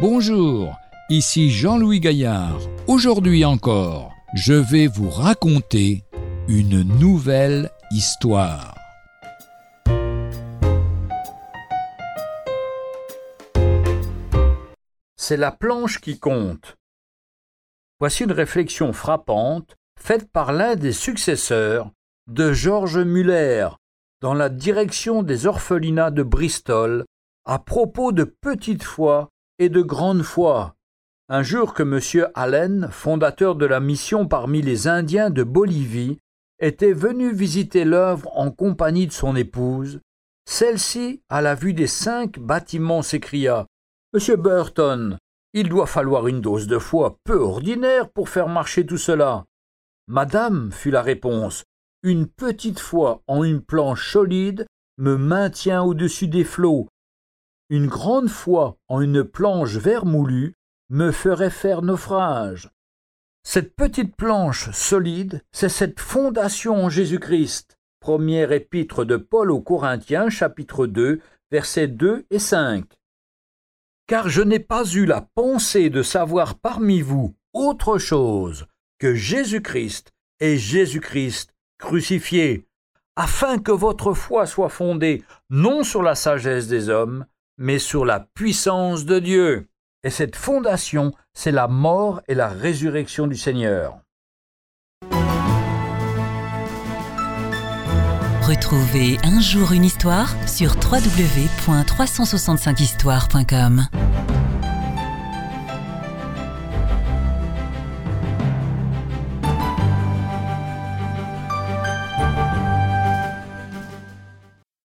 Bonjour, ici Jean-Louis Gaillard. Aujourd'hui encore, je vais vous raconter une nouvelle histoire. C'est la planche qui compte. Voici une réflexion frappante faite par l'un des successeurs de Georges Muller dans la direction des orphelinats de Bristol à propos de petite foi et de grande foi. Un jour que M. Allen, fondateur de la mission parmi les Indiens de Bolivie, était venu visiter l'œuvre en compagnie de son épouse, celle-ci, à la vue des cinq bâtiments, s'écria Monsieur Burton, il doit falloir une dose de foi peu ordinaire pour faire marcher tout cela. Madame, fut la réponse, une petite foi en une planche solide me maintient au-dessus des flots. Une grande foi en une planche vermoulue me ferait faire naufrage. Cette petite planche solide, c'est cette fondation en Jésus-Christ. Première épître de Paul aux Corinthiens, chapitre 2, versets 2 et 5 car je n'ai pas eu la pensée de savoir parmi vous autre chose que Jésus-Christ et Jésus-Christ crucifié, afin que votre foi soit fondée non sur la sagesse des hommes, mais sur la puissance de Dieu. Et cette fondation, c'est la mort et la résurrection du Seigneur. Retrouvez un jour une histoire sur www.365histoire.com.